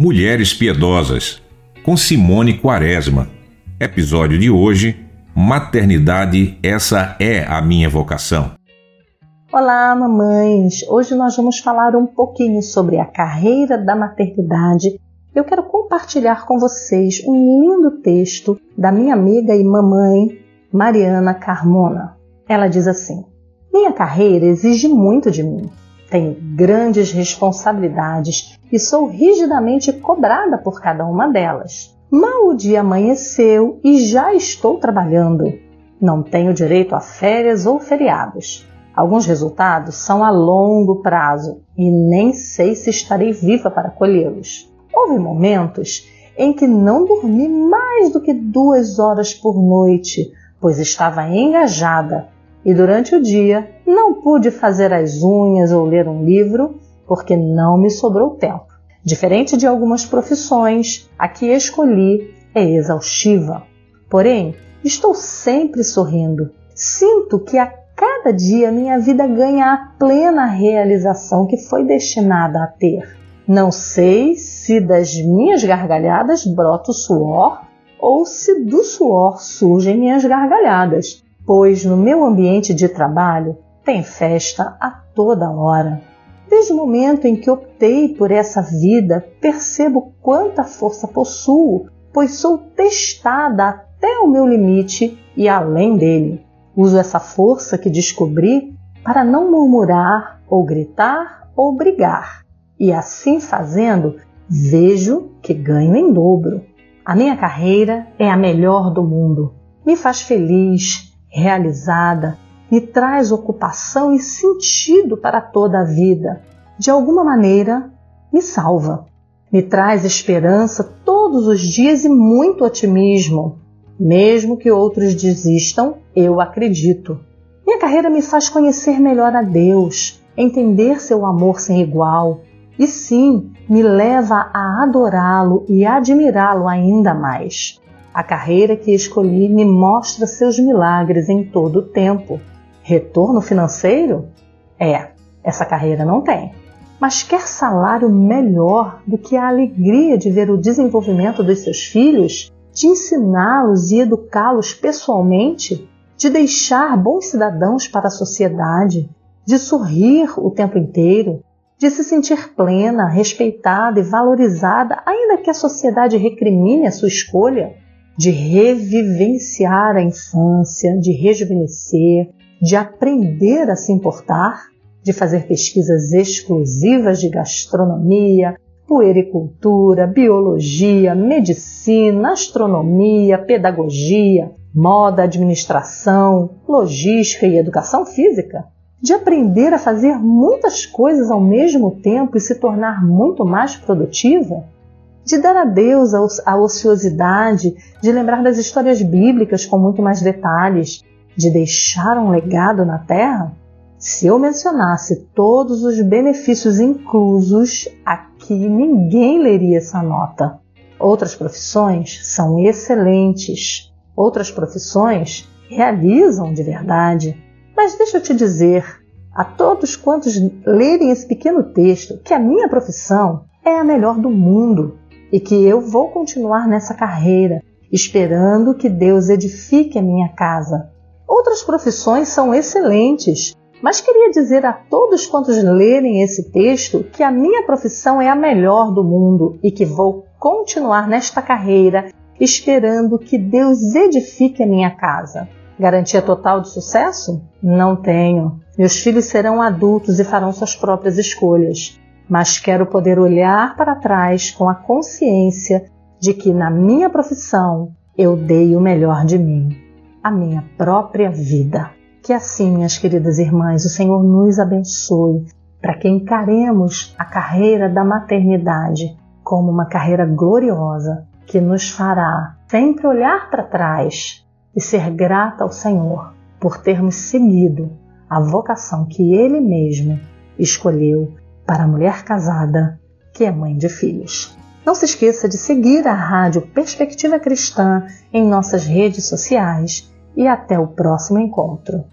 Mulheres Piedosas, com Simone Quaresma. Episódio de hoje: Maternidade, essa é a minha vocação. Olá, mamães! Hoje nós vamos falar um pouquinho sobre a carreira da maternidade. Eu quero compartilhar com vocês um lindo texto da minha amiga e mamãe, Mariana Carmona. Ela diz assim: Minha carreira exige muito de mim. Tenho grandes responsabilidades e sou rigidamente cobrada por cada uma delas. Mal o dia amanheceu e já estou trabalhando. Não tenho direito a férias ou feriados. Alguns resultados são a longo prazo e nem sei se estarei viva para colhê-los. Houve momentos em que não dormi mais do que duas horas por noite, pois estava engajada e durante o dia pude fazer as unhas ou ler um livro porque não me sobrou tempo. Diferente de algumas profissões, a que escolhi é exaustiva. Porém, estou sempre sorrindo. Sinto que a cada dia minha vida ganha a plena realização que foi destinada a ter. Não sei se das minhas gargalhadas brota o suor ou se do suor surgem minhas gargalhadas, pois no meu ambiente de trabalho tem festa a toda hora. Desde o momento em que optei por essa vida, percebo quanta força possuo, pois sou testada até o meu limite e além dele. Uso essa força que descobri para não murmurar ou gritar ou brigar. E assim fazendo, vejo que ganho em dobro. A minha carreira é a melhor do mundo. Me faz feliz, realizada, me traz ocupação e sentido para toda a vida. De alguma maneira, me salva. Me traz esperança todos os dias e muito otimismo. Mesmo que outros desistam, eu acredito. Minha carreira me faz conhecer melhor a Deus, entender seu amor sem igual, e sim, me leva a adorá-lo e admirá-lo ainda mais. A carreira que escolhi me mostra seus milagres em todo o tempo. Retorno financeiro? É, essa carreira não tem. Mas quer salário melhor do que a alegria de ver o desenvolvimento dos seus filhos, de ensiná-los e educá-los pessoalmente, de deixar bons cidadãos para a sociedade, de sorrir o tempo inteiro, de se sentir plena, respeitada e valorizada, ainda que a sociedade recrimine a sua escolha? de revivenciar a infância, de rejuvenescer, de aprender a se importar, de fazer pesquisas exclusivas de gastronomia, puericultura, biologia, medicina, astronomia, pedagogia, moda, administração, logística e educação física, de aprender a fazer muitas coisas ao mesmo tempo e se tornar muito mais produtiva, de dar adeus à ociosidade, de lembrar das histórias bíblicas com muito mais detalhes, de deixar um legado na Terra? Se eu mencionasse todos os benefícios inclusos, aqui ninguém leria essa nota. Outras profissões são excelentes. Outras profissões realizam de verdade. Mas deixa eu te dizer a todos quantos lerem esse pequeno texto que a minha profissão é a melhor do mundo e que eu vou continuar nessa carreira, esperando que Deus edifique a minha casa. Outras profissões são excelentes, mas queria dizer a todos quantos lerem esse texto que a minha profissão é a melhor do mundo e que vou continuar nesta carreira esperando que Deus edifique a minha casa. Garantia total de sucesso? Não tenho. Meus filhos serão adultos e farão suas próprias escolhas mas quero poder olhar para trás com a consciência de que na minha profissão eu dei o melhor de mim, a minha própria vida. Que assim, minhas queridas irmãs, o Senhor nos abençoe para que encaremos a carreira da maternidade como uma carreira gloriosa que nos fará sempre olhar para trás e ser grata ao Senhor por termos seguido a vocação que Ele mesmo escolheu para a mulher casada que é mãe de filhos. Não se esqueça de seguir a Rádio Perspectiva Cristã em nossas redes sociais e até o próximo encontro.